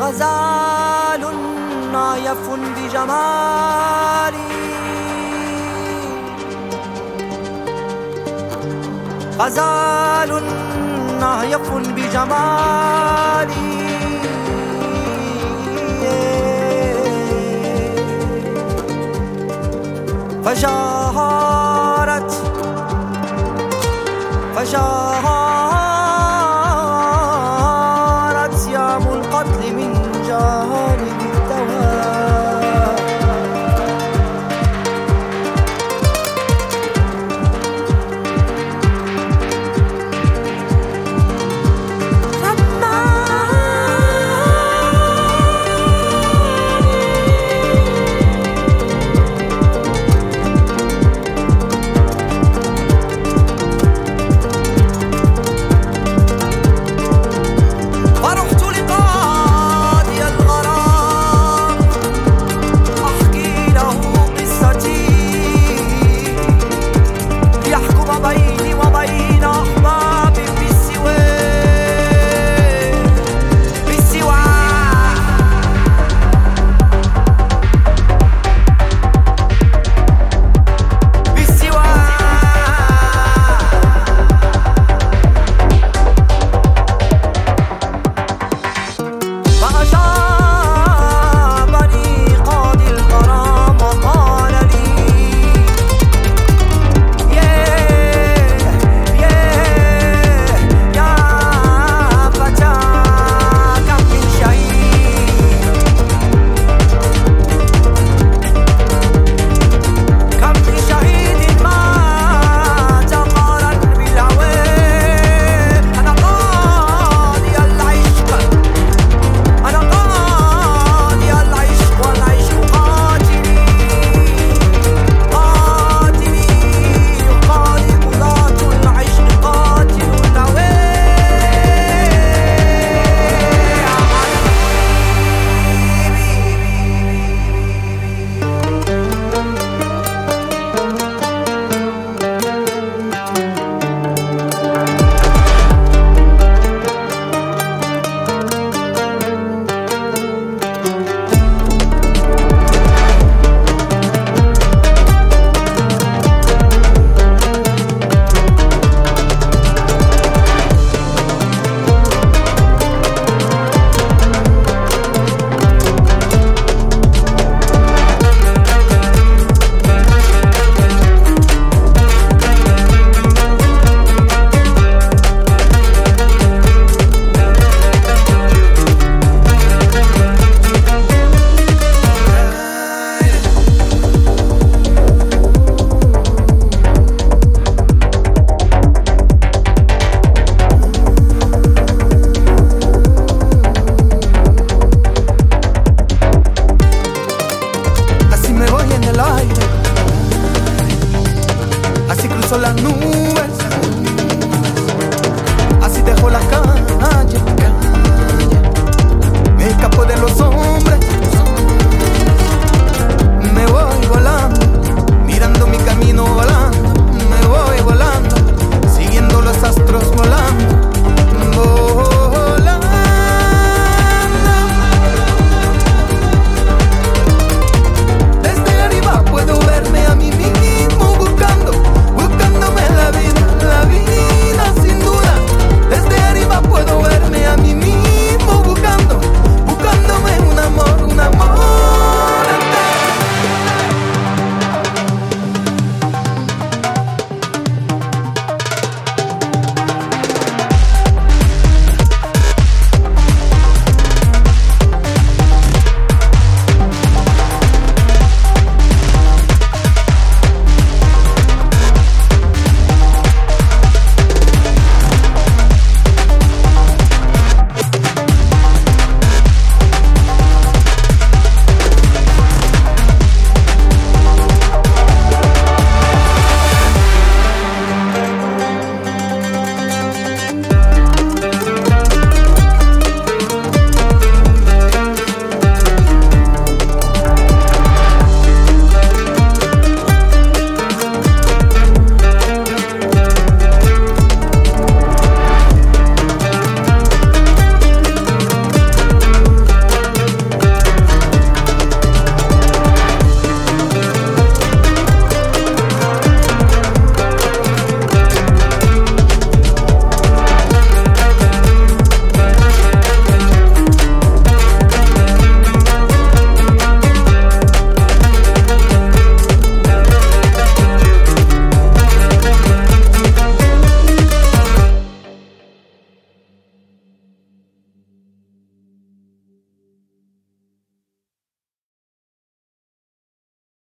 غزال عيف بجمالي. غزال عيف بجمالي. فشاهرت فشاهرت